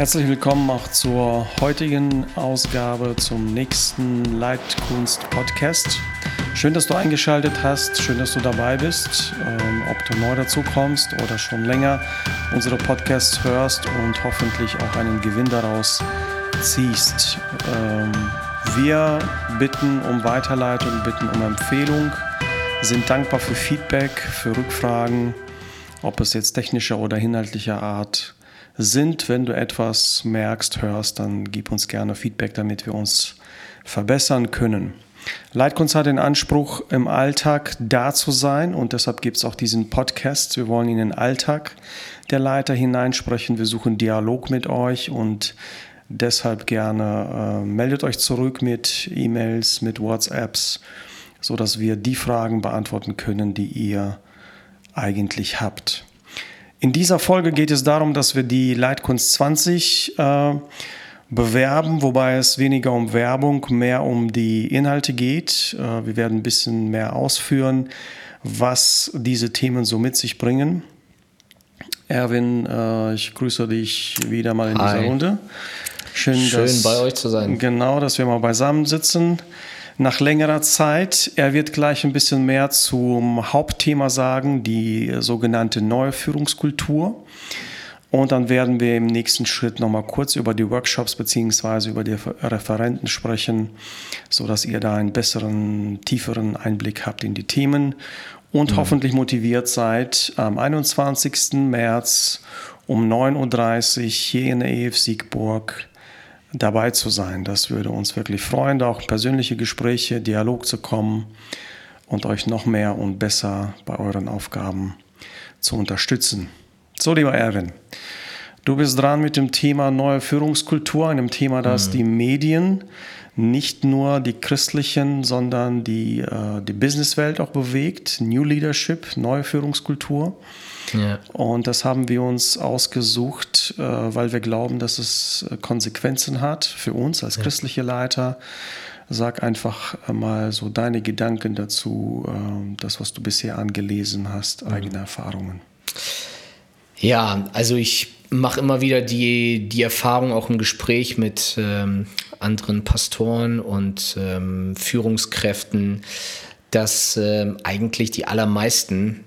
Herzlich willkommen auch zur heutigen Ausgabe zum nächsten Leitkunst-Podcast. Schön, dass du eingeschaltet hast, schön, dass du dabei bist, ähm, ob du neu dazu kommst oder schon länger unsere Podcasts hörst und hoffentlich auch einen Gewinn daraus ziehst. Ähm, wir bitten um Weiterleitung, bitten um Empfehlung, sind dankbar für Feedback, für Rückfragen, ob es jetzt technischer oder inhaltlicher Art sind. Wenn du etwas merkst, hörst, dann gib uns gerne Feedback, damit wir uns verbessern können. Leitkunst hat den Anspruch, im Alltag da zu sein und deshalb gibt es auch diesen Podcast. Wir wollen in den Alltag der Leiter hineinsprechen. Wir suchen Dialog mit euch und deshalb gerne äh, meldet euch zurück mit E-Mails, mit WhatsApps, sodass wir die Fragen beantworten können, die ihr eigentlich habt. In dieser Folge geht es darum, dass wir die Leitkunst 20 äh, bewerben, wobei es weniger um Werbung, mehr um die Inhalte geht. Äh, wir werden ein bisschen mehr ausführen, was diese Themen so mit sich bringen. Erwin, äh, ich grüße dich wieder mal in Hi. dieser Runde. Schön, Schön dass, bei euch zu sein. Genau, dass wir mal beisammen sitzen nach längerer Zeit. Er wird gleich ein bisschen mehr zum Hauptthema sagen, die sogenannte neue Führungskultur. Und dann werden wir im nächsten Schritt nochmal kurz über die Workshops beziehungsweise über die Referenten sprechen, sodass ihr da einen besseren, tieferen Einblick habt in die Themen und mhm. hoffentlich motiviert seid, am 21. März um 9.30 Uhr hier in der EF Siegburg dabei zu sein. Das würde uns wirklich freuen, da auch persönliche Gespräche, Dialog zu kommen und euch noch mehr und besser bei euren Aufgaben zu unterstützen. So, lieber Erwin, du bist dran mit dem Thema neue Führungskultur, einem Thema, das mhm. die Medien, nicht nur die christlichen, sondern die, äh, die Businesswelt auch bewegt. New Leadership, neue Führungskultur. Ja. Und das haben wir uns ausgesucht, äh, weil wir glauben, dass es äh, Konsequenzen hat für uns als ja. christliche Leiter. Sag einfach mal so deine Gedanken dazu, äh, das, was du bisher angelesen hast, mhm. eigene Erfahrungen. Ja, also ich mache immer wieder die, die Erfahrung auch im Gespräch mit ähm, anderen Pastoren und ähm, Führungskräften, dass ähm, eigentlich die allermeisten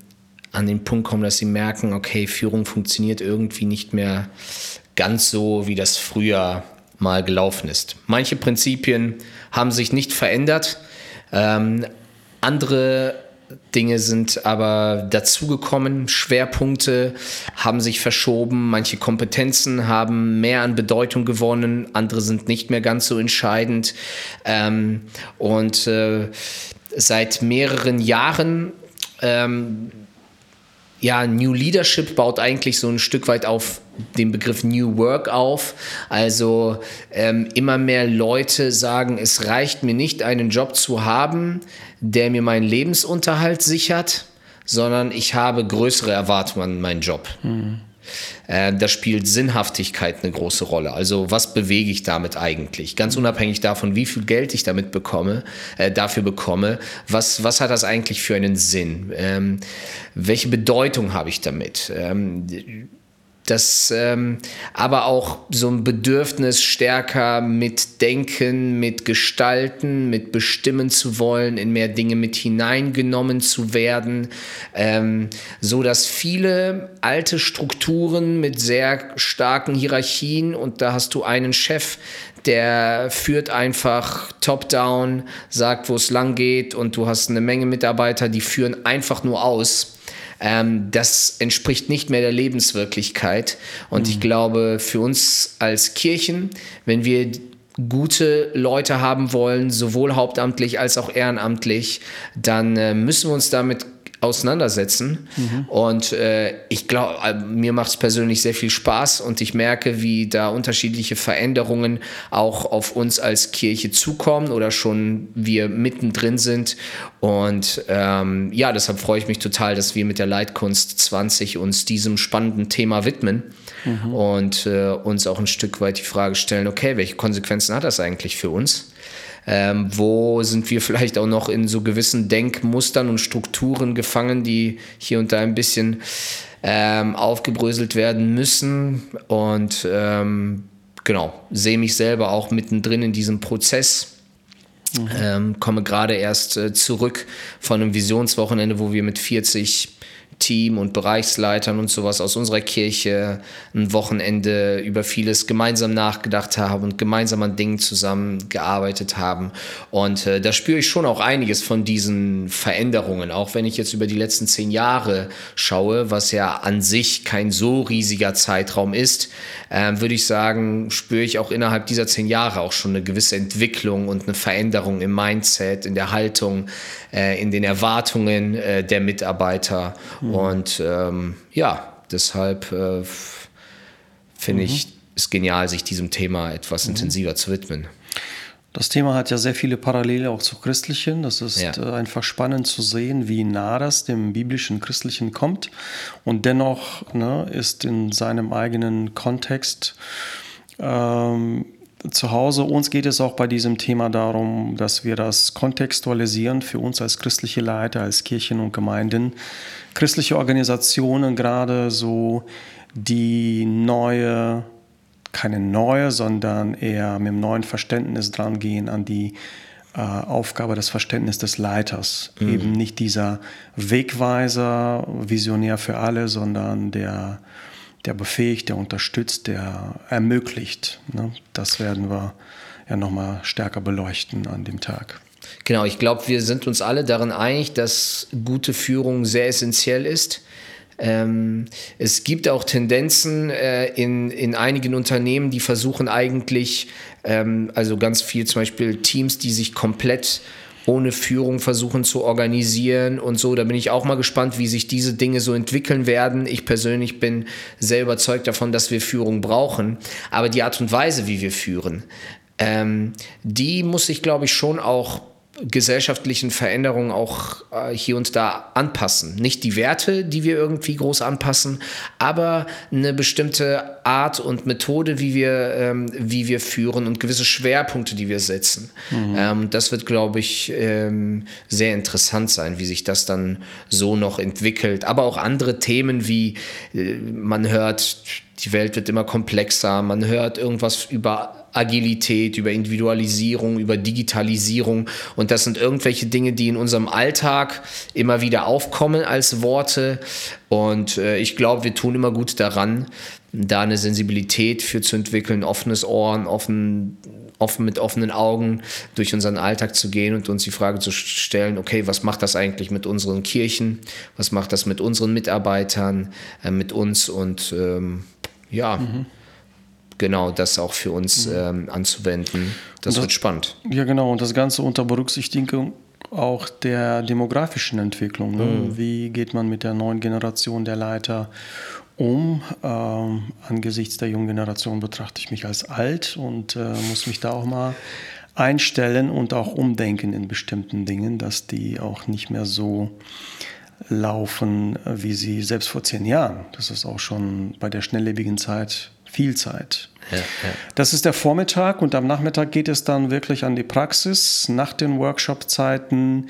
an den Punkt kommen, dass sie merken, okay, Führung funktioniert irgendwie nicht mehr ganz so, wie das früher mal gelaufen ist. Manche Prinzipien haben sich nicht verändert, ähm, andere Dinge sind aber dazugekommen, Schwerpunkte haben sich verschoben, manche Kompetenzen haben mehr an Bedeutung gewonnen, andere sind nicht mehr ganz so entscheidend. Ähm, und äh, seit mehreren Jahren ähm, ja, New Leadership baut eigentlich so ein Stück weit auf den Begriff New Work auf. Also ähm, immer mehr Leute sagen, es reicht mir nicht, einen Job zu haben, der mir meinen Lebensunterhalt sichert, sondern ich habe größere Erwartungen an meinen Job. Mhm. Äh, da spielt Sinnhaftigkeit eine große Rolle. Also was bewege ich damit eigentlich? Ganz unabhängig davon, wie viel Geld ich damit bekomme, äh, dafür bekomme, was, was hat das eigentlich für einen Sinn? Ähm, welche Bedeutung habe ich damit? Ähm, das ähm, aber auch so ein Bedürfnis stärker mit Denken, mit Gestalten, mit Bestimmen zu wollen, in mehr Dinge mit hineingenommen zu werden, ähm, so dass viele alte Strukturen mit sehr starken Hierarchien und da hast du einen Chef, der führt einfach top-down, sagt, wo es lang geht und du hast eine Menge Mitarbeiter, die führen einfach nur aus ähm, das entspricht nicht mehr der Lebenswirklichkeit. Und mhm. ich glaube, für uns als Kirchen, wenn wir gute Leute haben wollen, sowohl hauptamtlich als auch ehrenamtlich, dann äh, müssen wir uns damit auseinandersetzen. Mhm. Und äh, ich glaube, äh, mir macht es persönlich sehr viel Spaß und ich merke, wie da unterschiedliche Veränderungen auch auf uns als Kirche zukommen oder schon wir mittendrin sind. Und ähm, ja, deshalb freue ich mich total, dass wir mit der Leitkunst 20 uns diesem spannenden Thema widmen mhm. und äh, uns auch ein Stück weit die Frage stellen, okay, welche Konsequenzen hat das eigentlich für uns? Ähm, wo sind wir vielleicht auch noch in so gewissen Denkmustern und Strukturen gefangen, die hier und da ein bisschen ähm, aufgebröselt werden müssen. Und ähm, genau, sehe mich selber auch mittendrin in diesem Prozess. Mhm. Ähm, komme gerade erst äh, zurück von einem Visionswochenende, wo wir mit 40 Team und Bereichsleitern und sowas aus unserer Kirche ein Wochenende über vieles gemeinsam nachgedacht haben und gemeinsam an Dingen zusammengearbeitet haben. Und äh, da spüre ich schon auch einiges von diesen Veränderungen, auch wenn ich jetzt über die letzten zehn Jahre schaue, was ja an sich kein so riesiger Zeitraum ist, äh, würde ich sagen, spüre ich auch innerhalb dieser zehn Jahre auch schon eine gewisse Entwicklung und eine Veränderung im Mindset, in der Haltung, äh, in den Erwartungen äh, der Mitarbeiter. Mhm. Und ähm, ja, deshalb äh, finde mhm. ich es genial, sich diesem Thema etwas mhm. intensiver zu widmen. Das Thema hat ja sehr viele Parallele auch zu christlichen. Das ist ja. Äh, einfach spannend zu sehen, wie nah das dem biblischen Christlichen kommt. Und dennoch ne, ist in seinem eigenen Kontext ähm, zu Hause. Uns geht es auch bei diesem Thema darum, dass wir das kontextualisieren für uns als christliche Leiter, als Kirchen und Gemeinden, christliche Organisationen gerade so die neue, keine neue, sondern eher mit dem neuen Verständnis dran gehen an die äh, Aufgabe, das Verständnis des Leiters. Mhm. Eben nicht dieser Wegweiser, Visionär für alle, sondern der der befähigt, der unterstützt, der ermöglicht. Ne? Das werden wir ja nochmal stärker beleuchten an dem Tag. Genau, ich glaube, wir sind uns alle darin einig, dass gute Führung sehr essentiell ist. Ähm, es gibt auch Tendenzen äh, in, in einigen Unternehmen, die versuchen eigentlich, ähm, also ganz viel zum Beispiel Teams, die sich komplett ohne Führung versuchen zu organisieren und so. Da bin ich auch mal gespannt, wie sich diese Dinge so entwickeln werden. Ich persönlich bin sehr überzeugt davon, dass wir Führung brauchen. Aber die Art und Weise, wie wir führen, ähm, die muss ich, glaube ich, schon auch gesellschaftlichen Veränderungen auch äh, hier und da anpassen. Nicht die Werte, die wir irgendwie groß anpassen, aber eine bestimmte Art und Methode, wie wir, ähm, wie wir führen und gewisse Schwerpunkte, die wir setzen. Mhm. Ähm, das wird, glaube ich, ähm, sehr interessant sein, wie sich das dann so noch entwickelt. Aber auch andere Themen wie äh, man hört, die Welt wird immer komplexer, man hört irgendwas über Agilität, über Individualisierung, über Digitalisierung. Und das sind irgendwelche Dinge, die in unserem Alltag immer wieder aufkommen als Worte. Und äh, ich glaube, wir tun immer gut daran, da eine Sensibilität für zu entwickeln, offenes Ohr, offen, offen mit offenen Augen durch unseren Alltag zu gehen und uns die Frage zu stellen, okay, was macht das eigentlich mit unseren Kirchen? Was macht das mit unseren Mitarbeitern, äh, mit uns? Und ähm, ja, mhm genau das auch für uns mhm. ähm, anzuwenden. Das, das, wird spannend. Ja, genau. Und das Ganze unter Berücksichtigung auch der demografischen Entwicklung. Ne? Mhm. Wie geht man mit der neuen Generation der Leiter um? Ähm, angesichts der jungen Generation betrachte ich mich als alt und äh, muss mich da auch mal einstellen und auch umdenken in bestimmten Dingen, dass die auch nicht mehr so laufen, wie sie selbst vor zehn Jahren. Das ist auch schon bei der schnelllebigen Zeit viel Zeit. Ja, ja. Das ist der Vormittag und am Nachmittag geht es dann wirklich an die Praxis. Nach den Workshop-Zeiten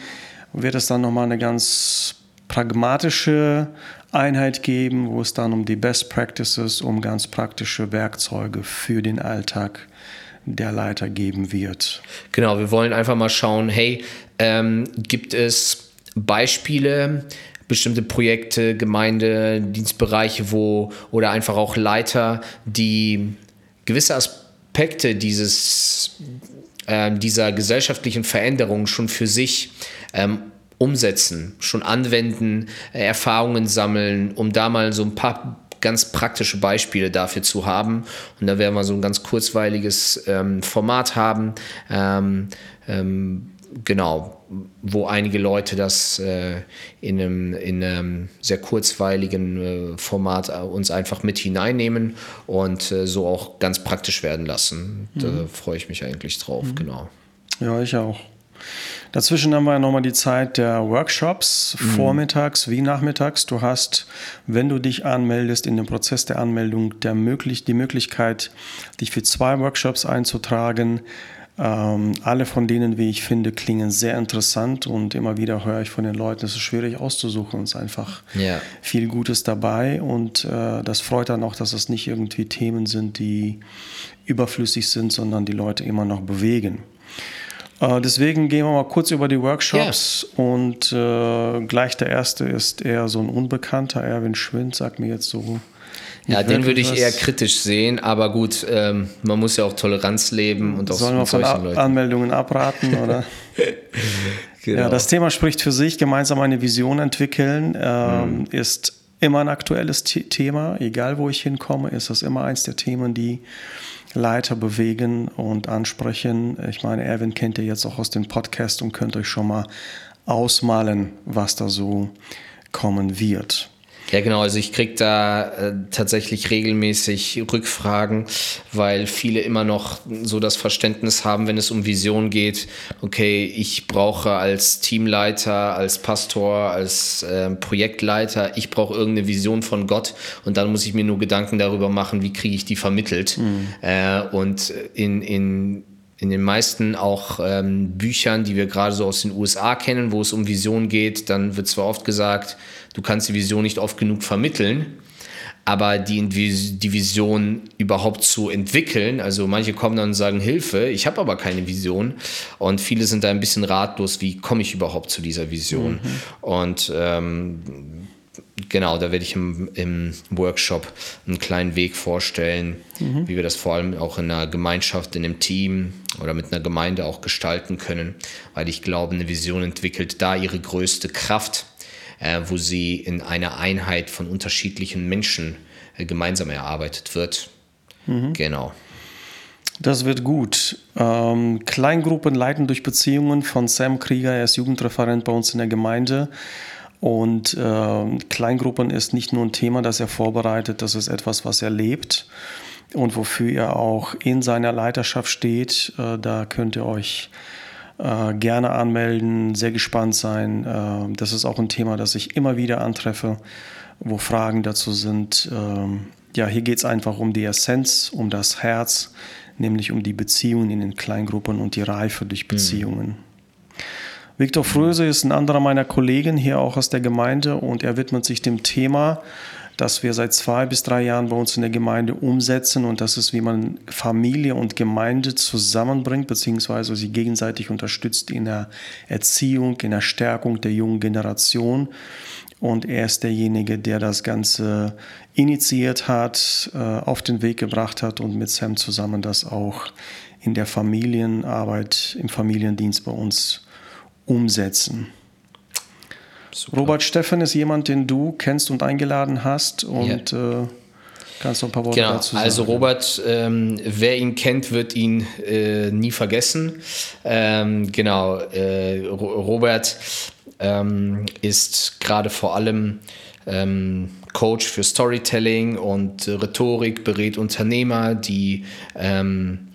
wird es dann nochmal eine ganz pragmatische Einheit geben, wo es dann um die Best Practices, um ganz praktische Werkzeuge für den Alltag der Leiter geben wird. Genau, wir wollen einfach mal schauen, hey, ähm, gibt es Beispiele, bestimmte Projekte, Gemeinde, Dienstbereiche, wo oder einfach auch Leiter, die gewisse Aspekte dieses, äh, dieser gesellschaftlichen Veränderung schon für sich ähm, umsetzen, schon anwenden, äh, Erfahrungen sammeln, um da mal so ein paar ganz praktische Beispiele dafür zu haben. Und da werden wir so ein ganz kurzweiliges ähm, Format haben. Ähm, ähm genau, wo einige Leute das äh, in, einem, in, einem, sehr kurzweiligen äh, Format äh, uns einfach mit hineinnehmen und äh, so auch ganz praktisch werden lassen. Mhm. Da freue ich mich eigentlich drauf, mhm. genau. Ja, ich auch. Dazwischen haben wir nochmal die Zeit der Workshops, mhm. vormittags wie nachmittags. Du hast, wenn du dich anmeldest, in dem Prozess der Anmeldung der möglich, die Möglichkeit, dich für zwei Workshops einzutragen Ähm, alle von denen, wie ich finde, klingen sehr interessant und immer wieder höre ich von den Leuten, es ist schwierig auszusuchen. Es ist einfach ja. viel Gutes dabei und äh, das freut dann auch, dass es nicht irgendwie Themen sind, die überflüssig sind, sondern die Leute immer noch bewegen. Äh, deswegen gehen wir mal kurz über die Workshops yeah. und äh, gleich der erste ist eher so ein Unbekannter, Erwin Schwind, sagt mir jetzt so ja, den würde ich eher kritisch sehen, aber gut, ähm, man muss ja auch Toleranz leben und auch Sollen wir von Leuten. Anmeldungen abraten, oder? genau. Ja, das Thema spricht für sich. Gemeinsam eine Vision entwickeln ähm, mhm. ist immer ein aktuelles Thema. Egal, wo ich hinkomme, ist das immer eins der Themen, die Leiter bewegen und ansprechen. Ich meine, Erwin kennt ihr jetzt auch aus dem Podcast und könnt euch schon mal ausmalen, was da so kommen wird. Ja, genau. Also ich kriege da äh, tatsächlich regelmäßig Rückfragen, weil viele immer noch so das Verständnis haben, wenn es um Vision geht. Okay, ich brauche als Teamleiter, als Pastor, als äh, Projektleiter, ich brauche irgendeine Vision von Gott und dann muss ich mir nur Gedanken darüber machen, wie kriege ich die vermittelt. Mhm. Äh, und in, in in den meisten auch ähm, Büchern, die wir gerade so aus den USA kennen, wo es um Vision geht, dann wird zwar oft gesagt, du kannst die Vision nicht oft genug vermitteln, aber die, die Vision überhaupt zu entwickeln, also manche kommen dann und sagen, Hilfe, ich habe aber keine Vision und viele sind da ein bisschen ratlos, wie komme ich überhaupt zu dieser Vision? Mhm. Und ähm, genau, da werde ich im, im, Workshop einen kleinen Weg vorstellen, mhm. wie wir das vor allem auch in einer Gemeinschaft, in einem Team oder mit einer Gemeinde auch gestalten können, weil ich glaube, eine Vision entwickelt da ihre größte Kraft äh, wo sie in einer Einheit von unterschiedlichen Menschen äh, gemeinsam erarbeitet wird. Mhm. Genau. Das wird gut. Ähm, Kleingruppen leiten durch Beziehungen von Sam Krieger, er ist Jugendreferent bei uns in der Gemeinde. Und äh, Kleingruppen ist nicht nur ein Thema, das er vorbereitet, das ist etwas, was er lebt und wofür er auch in seiner Leiterschaft steht. Äh, da könnt ihr euch äh, gerne anmelden, sehr gespannt sein. Äh, das ist auch ein Thema, das ich immer wieder antreffe, wo Fragen dazu sind. Ähm, ja, hier geht es einfach um die Essenz, um das Herz, nämlich um die Beziehungen in den Kleingruppen und die Reife durch Beziehungen. Mhm. Viktor Fröse ist ein anderer meiner Kollegen hier auch aus der Gemeinde und er widmet sich dem Thema das wir seit zwei bis drei Jahren bei uns in der Gemeinde umsetzen. Und das ist, wie man Familie und Gemeinde zusammenbringt, beziehungsweise sie gegenseitig unterstützt in der Erziehung, in der Stärkung der jungen Generation. Und er ist derjenige, der das Ganze initiiert hat, äh, auf den Weg gebracht hat und mit Sam zusammen das auch in der Familienarbeit, im Familiendienst bei uns umsetzen. Super. Robert Steffen ist jemand, den du kennst und eingeladen hast und ja. äh, kannst du ein paar Worte genau. dazu sagen. Also Robert, ähm, wer ihn kennt, wird ihn äh, nie vergessen. Ähm, genau, äh, Robert ähm, ist gerade vor allem ähm, Coach für Storytelling und Rhetorik, berät Unternehmer, die ähm,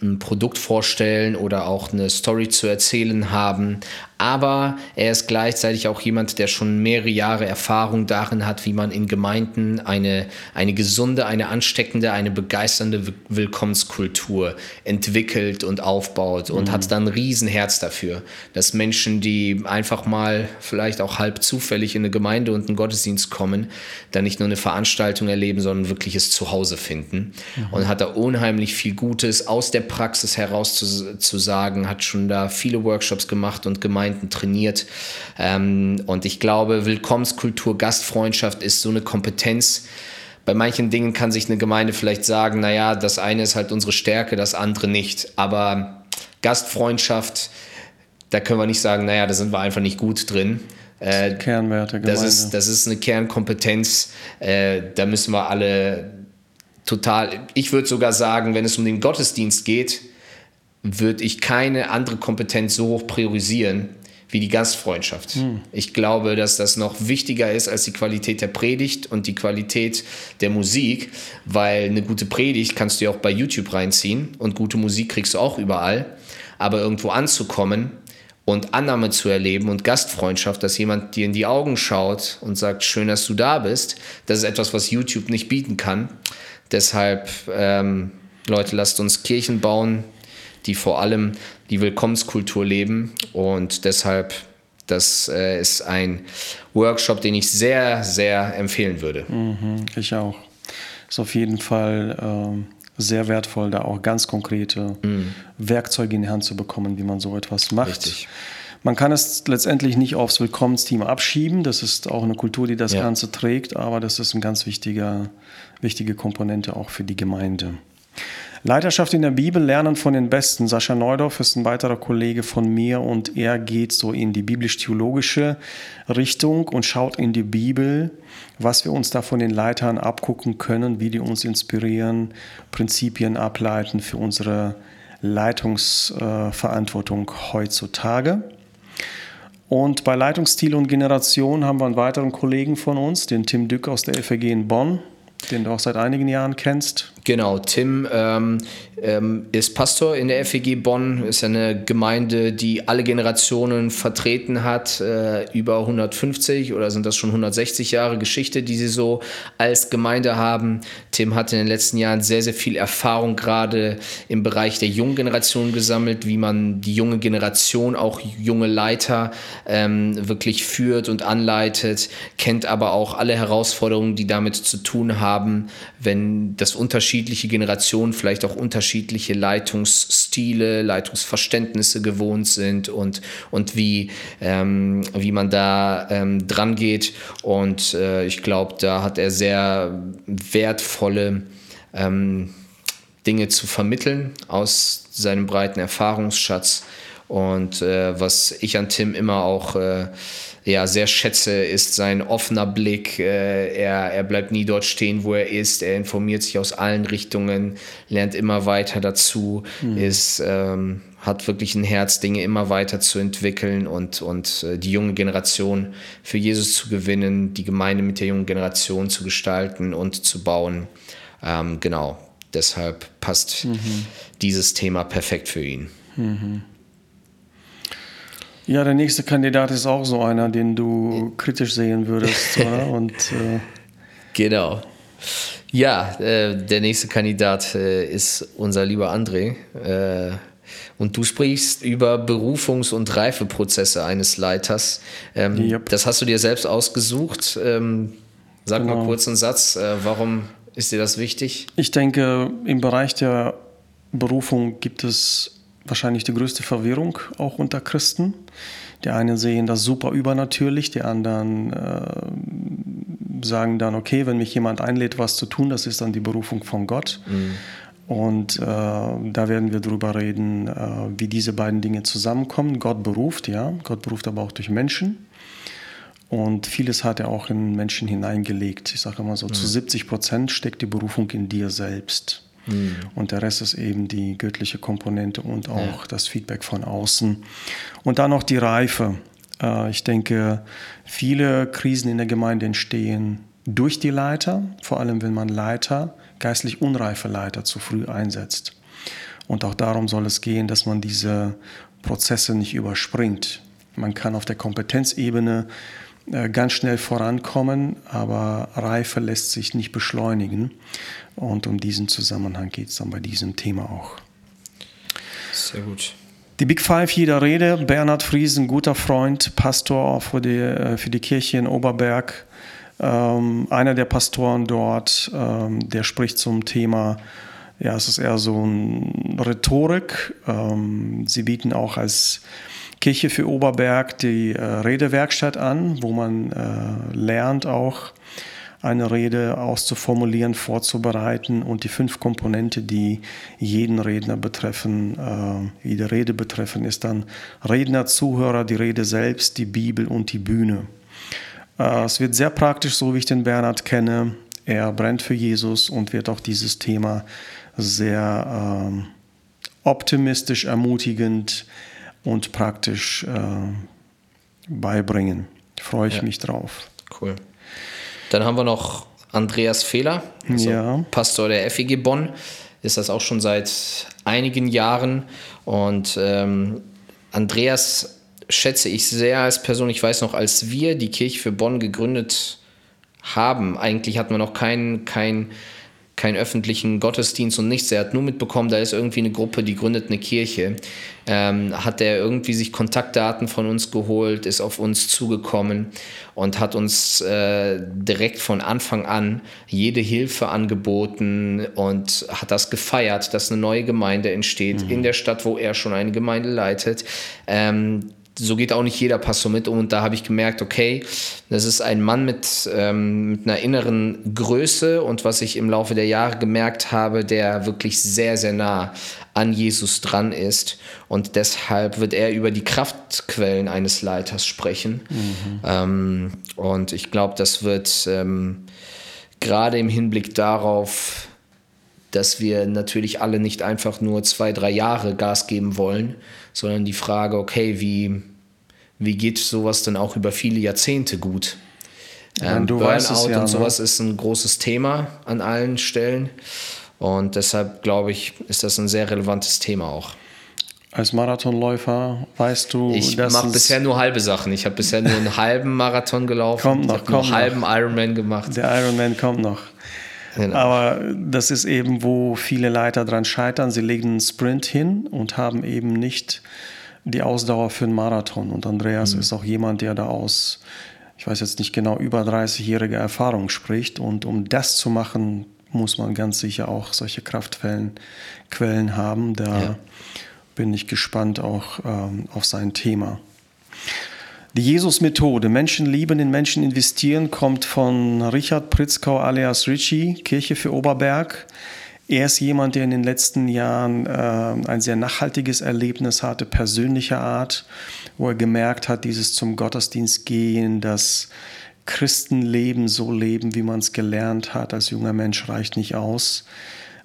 ein Produkt vorstellen oder auch eine Story zu erzählen haben, aber er ist gleichzeitig auch jemand, der schon mehrere Jahre Erfahrung darin hat, wie man in Gemeinden eine, eine gesunde, eine ansteckende, eine begeisternde Willkommenskultur entwickelt und aufbaut und mhm. hat dann ein Riesenherz dafür, dass Menschen, die einfach mal vielleicht auch halb zufällig in eine Gemeinde und einen Gottesdienst kommen, dann nicht nur eine Veranstaltung erleben, sondern wirkliches Zuhause finden mhm. und hat da unheimlich viel Gutes aus der Praxis heraus zu, zu sagen, hat schon da viele Workshops gemacht und Gemeinden trainiert. Ähm, und ich glaube, Willkommenskultur, Gastfreundschaft ist so eine Kompetenz. Bei manchen Dingen kann sich eine Gemeinde vielleicht sagen, naja, das eine ist halt unsere Stärke, das andere nicht. Aber Gastfreundschaft, da können wir nicht sagen, naja, da sind wir einfach nicht gut drin. Äh, Kernwerte, Gemeinde. Das ist, das ist eine Kernkompetenz. Äh, da müssen wir alle total, ich würde sogar sagen, wenn es um den Gottesdienst geht, würde ich keine andere Kompetenz so hoch priorisieren wie die Gastfreundschaft. Hm. Ich glaube, dass das noch wichtiger ist als die Qualität der Predigt und die Qualität der Musik, weil eine gute Predigt kannst du ja auch bei YouTube reinziehen und gute Musik kriegst du auch überall. Aber irgendwo anzukommen und Annahme zu erleben und Gastfreundschaft, dass jemand dir in die Augen schaut und sagt, schön, dass du da bist, das ist etwas, was YouTube nicht bieten kann. Deshalb, ähm, Leute, lasst uns Kirchen bauen, die vor allem die Willkommenskultur leben. Und deshalb, das äh, ist ein Workshop, den ich sehr, sehr empfehlen würde. Mhm, ich auch. Ist auf jeden Fall ähm, sehr wertvoll, da auch ganz konkrete mhm. Werkzeuge in die Hand zu bekommen, wie man so etwas macht. Richtig. Man kann es letztendlich nicht aufs Willkommensteam abschieben. Das ist auch eine Kultur, die das ja. Ganze trägt, aber das ist eine ganz wichtiger, wichtige Komponente auch für die Gemeinde. Leiterschaft in der Bibel lernen von den Besten. Sascha Neudorf ist ein weiterer Kollege von mir und er geht so in die biblisch-theologische Richtung und schaut in die Bibel, was wir uns da von den Leitern abgucken können, wie die uns inspirieren, Prinzipien ableiten für unsere Leitungsverantwortung heutzutage. Und bei Leitungsstil und Generation haben wir einen weiteren Kollegen von uns, den Tim Dück aus der FAG in Bonn, den du auch seit einigen Jahren kennst. Genau, Tim ähm, ähm, ist Pastor in der FEG Bonn, ist eine Gemeinde, die alle Generationen vertreten hat, äh, über 150 oder sind das schon 160 Jahre Geschichte, die sie so als Gemeinde haben. Tim hat in den letzten Jahren sehr, sehr viel Erfahrung gerade im Bereich der jungen Generation gesammelt, wie man die junge Generation, auch junge Leiter ähm, wirklich führt und anleitet, kennt aber auch alle Herausforderungen, die damit zu tun haben, wenn das Unterschied unterschiedliche Generationen vielleicht auch unterschiedliche Leitungsstile, Leitungsverständnisse gewohnt sind und, und wie, ähm, wie man da ähm, dran geht. Und äh, ich glaube, da hat er sehr wertvolle ähm, Dinge zu vermitteln aus seinem breiten Erfahrungsschatz. Und äh, was ich an Tim immer auch äh, ja, sehr schätze, ist sein offener Blick. Äh, er, er bleibt nie dort stehen, wo er ist. Er informiert sich aus allen Richtungen, lernt immer weiter dazu, mhm. ist, ähm, hat wirklich ein Herz, Dinge immer weiter zu entwickeln und, und äh, die junge Generation für Jesus zu gewinnen, die Gemeinde mit der jungen Generation zu gestalten und zu bauen. Ähm, genau, deshalb passt mhm. dieses Thema perfekt für ihn. Mhm. Ja, der nächste Kandidat ist auch so einer, den du kritisch sehen würdest, oder? Und, äh genau. Ja, äh, der nächste Kandidat äh, ist unser lieber André. Äh, und du sprichst über Berufungs- und Reifeprozesse eines Leiters. Ähm, yep. Das hast du dir selbst ausgesucht. Ähm, sag genau. mal kurz einen Satz. Äh, warum ist dir das wichtig? Ich denke, im Bereich der Berufung gibt es wahrscheinlich die größte Verwirrung auch unter Christen. Die einen sehen das super übernatürlich, die anderen äh, sagen dann, okay, wenn mich jemand einlädt, was zu tun, das ist dann die Berufung von Gott. Mhm. Und äh, da werden wir drüber reden, äh, wie diese beiden Dinge zusammenkommen. Gott beruft, ja, Gott beruft aber auch durch Menschen. Und vieles hat er auch in Menschen hineingelegt. Ich sage immer so, mhm. zu 70 Prozent steckt die Berufung in dir selbst. Mhm. Und der Rest ist eben die göttliche Komponente und auch ja. das Feedback von außen. Und dann noch die Reife. Äh, ich denke, viele Krisen in der Gemeinde entstehen durch die Leiter, vor allem wenn man Leiter, geistlich unreife Leiter zu früh einsetzt. Und auch darum soll es gehen, dass man diese Prozesse nicht überspringt. Man kann auf der Kompetenzebene ganz schnell vorankommen, aber Reife lässt sich nicht beschleunigen. Und um diesen Zusammenhang geht es dann bei diesem Thema auch. Sehr gut. Die Big Five jeder Rede, Bernhard Friesen, guter Freund, Pastor für die, äh, für die Kirche in Oberberg, ähm, einer der Pastoren dort, ähm, der spricht zum Thema, ja, es ist eher so eine Rhetorik. Ähm, sie bieten auch als Kirche für Oberberg die äh, Redewerkstatt an, wo man äh, lernt auch eine Rede auszuformulieren, vorzubereiten und die fünf Komponente, die jeden Redner betreffen, äh, jede Rede betreffen, ist dann Redner, Zuhörer, die Rede selbst, die Bibel und die Bühne. Äh, es wird sehr praktisch, so wie ich den Bernhard kenne. Er brennt für Jesus und wird auch dieses Thema sehr äh, optimistisch, ermutigend und praktisch äh, beibringen. Freue ich ja. mich drauf. Cool. Dann haben wir noch Andreas Fehler, also ja. Pastor der FEG Bonn. Ist das auch schon seit einigen Jahren. Und ähm, Andreas schätze ich sehr als Person. Ich weiß noch, als wir die Kirche für Bonn gegründet haben, eigentlich hatten wir noch keinen kein keinen öffentlichen Gottesdienst und nichts. Er hat nur mitbekommen, da ist irgendwie eine Gruppe, die gründet eine Kirche. Ähm, hat er irgendwie sich Kontaktdaten von uns geholt, ist auf uns zugekommen und hat uns äh, direkt von Anfang an jede Hilfe angeboten und hat das gefeiert, dass eine neue Gemeinde entsteht mhm. in der Stadt, wo er schon eine Gemeinde leitet. Ähm, so geht auch nicht jeder Pass so mit um. Und da habe ich gemerkt, okay, das ist ein Mann mit, ähm, mit einer inneren Größe und was ich im Laufe der Jahre gemerkt habe, der wirklich sehr, sehr nah an Jesus dran ist. Und deshalb wird er über die Kraftquellen eines Leiters sprechen. Mhm. Ähm, und ich glaube, das wird ähm, gerade im Hinblick darauf, dass wir natürlich alle nicht einfach nur zwei, drei Jahre Gas geben wollen, sondern die Frage, okay, wie, wie geht sowas dann auch über viele Jahrzehnte gut? Ähm, Burnout ja, und ne? sowas ne? ist ein großes Thema an allen Stellen. Und deshalb glaube ich, ist das ein sehr relevantes Thema auch. Als Marathonläufer weißt du, ich mache bisher nur halbe Sachen. Ich habe bisher nur einen halben Marathon gelaufen. Kommt noch, kommt einen halben Ironman gemacht. Der Ironman kommt noch. Genau. Aber das ist eben, wo viele Leiter dran scheitern. Sie legen einen Sprint hin und haben eben nicht die Ausdauer für einen Marathon. Und Andreas mhm. ist auch jemand, der da aus, ich weiß jetzt nicht genau, über 30-jähriger Erfahrung spricht. Und um das zu machen, muss man ganz sicher auch solche Kraftquellen Quellen haben. Da ja. bin ich gespannt auch ähm, auf sein Thema. Die Jesus-Methode, Menschen lieben, in Menschen investieren, kommt von Richard Pritzkau alias Richie, Kirche für Oberberg. Er ist jemand, der in den letzten Jahren äh, ein sehr nachhaltiges Erlebnis hatte, persönlicher Art, wo er gemerkt hat, dieses zum Gottesdienst gehen, das Christenleben so leben, wie man es gelernt hat als junger Mensch, reicht nicht aus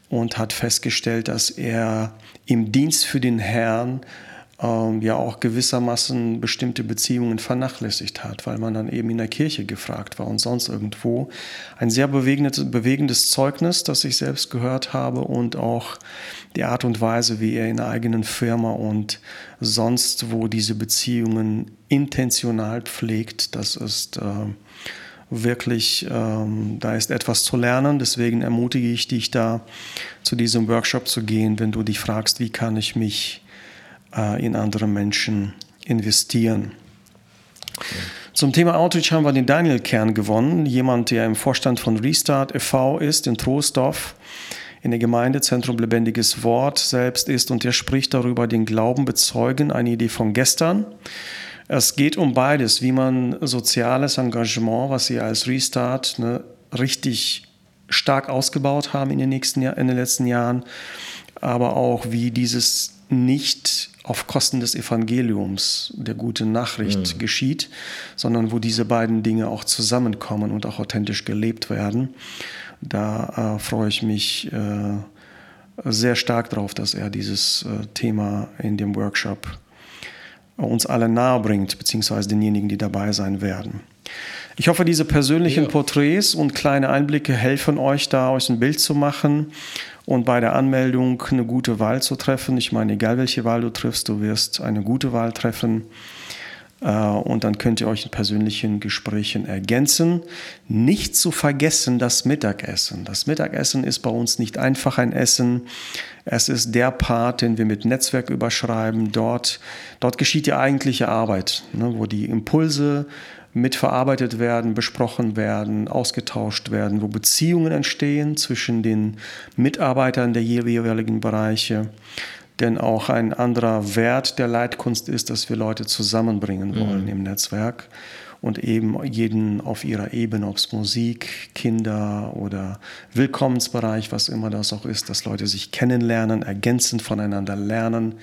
und hat festgestellt, dass er im Dienst für den Herrn ähm, ja auch gewissermaßen bestimmte Beziehungen vernachlässigt hat, weil man dann eben in der Kirche gefragt war und sonst irgendwo. Ein sehr bewegendes, bewegendes Zeugnis, das ich selbst gehört habe und auch die Art und Weise, wie er in der eigenen Firma und sonst wo diese Beziehungen intentional pflegt, das ist äh, wirklich, ähm, da ist etwas zu lernen. Deswegen ermutige ich dich da, zu diesem Workshop zu gehen, wenn du dich fragst, wie kann ich mich äh, in andere Menschen investieren. Okay. Zum Thema Outreach haben wir den Daniel Kern gewonnen, jemand, der im Vorstand von Restart e.V. ist in Troisdorf, in der Gemeinde Zentrum Lebendiges Wort selbst ist und der spricht darüber, den Glauben bezeugen, eine Idee von gestern. Es geht um beides, wie man soziales Engagement, was sie als Restart ne, richtig stark ausgebaut haben in den, nächsten, in den letzten Jahren, aber auch wie dieses nicht auf Kosten des Evangeliums, der guten Nachricht mhm. geschieht, sondern wo diese beiden Dinge auch zusammenkommen und auch authentisch gelebt werden. Da äh, freue ich mich äh, sehr stark darauf, dass er dieses äh, Thema in dem Workshop uns alle nahe bringt, beziehungsweise denjenigen, die dabei sein werden. Ich hoffe, diese persönlichen ja. Porträts und kleine Einblicke helfen euch da, euch ein Bild zu machen und bei der Anmeldung eine gute Wahl zu treffen. Ich meine, egal welche Wahl du triffst, du wirst eine gute Wahl treffen. Äh, und dann könnt ihr euch in persönlichen Gesprächen ergänzen. Nicht zu vergessen das Mittagessen. Das Mittagessen ist bei uns nicht einfach ein Essen. Es ist der Part, den wir mit Netzwerk überschreiben. Dort, dort geschieht die eigentliche Arbeit, ne, wo die Impulse mitverarbeitet werden, besprochen werden, ausgetauscht werden, wo Beziehungen entstehen zwischen den Mitarbeitern der jeweiligen Bereiche. Denn auch ein anderer Wert der Leitkunst ist, dass wir Leute zusammenbringen wollen mhm. im Netzwerk und eben jeden auf ihrer Ebene, ob es Musik, Kinder oder Willkommensbereich, was immer das auch ist, dass Leute sich kennenlernen, ergänzend voneinander lernen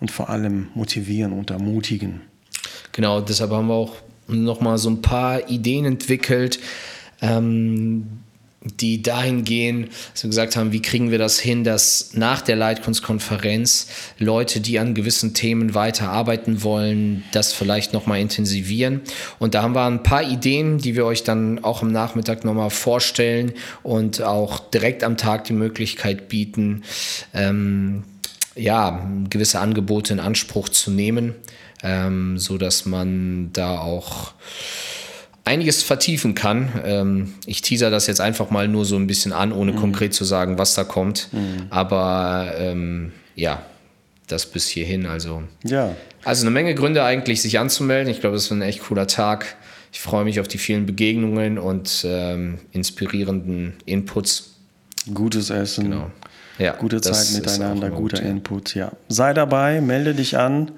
und vor allem motivieren und ermutigen. Genau, deshalb haben wir auch nochmal so ein paar Ideen entwickelt, ähm, die dahin gehen, dass wir gesagt haben, wie kriegen wir das hin, dass nach der Leitkunstkonferenz Leute, die an gewissen Themen weiterarbeiten wollen, das vielleicht nochmal intensivieren. Und da haben wir ein paar Ideen, die wir euch dann auch am Nachmittag nochmal vorstellen und auch direkt am Tag die Möglichkeit bieten, ähm, ja, gewisse Angebote in Anspruch zu nehmen ähm, so dass man da auch einiges vertiefen kann. Ähm, ich teaser das jetzt einfach mal nur so ein bisschen an, ohne mhm. konkret zu sagen, was da kommt. Mhm. Aber ähm, ja, das bis hierhin. Also, ja. also eine Menge Gründe eigentlich, sich anzumelden. Ich glaube, es ist ein echt cooler Tag. Ich freue mich auf die vielen Begegnungen und ähm, inspirierenden Inputs. Gutes Essen. Genau. Ja, gute Zeit miteinander, guter gut, Input. Ja. Sei dabei, melde dich an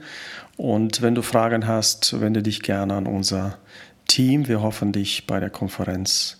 und wenn du Fragen hast, wende dich gerne an unser Team. Wir hoffen, dich bei der Konferenz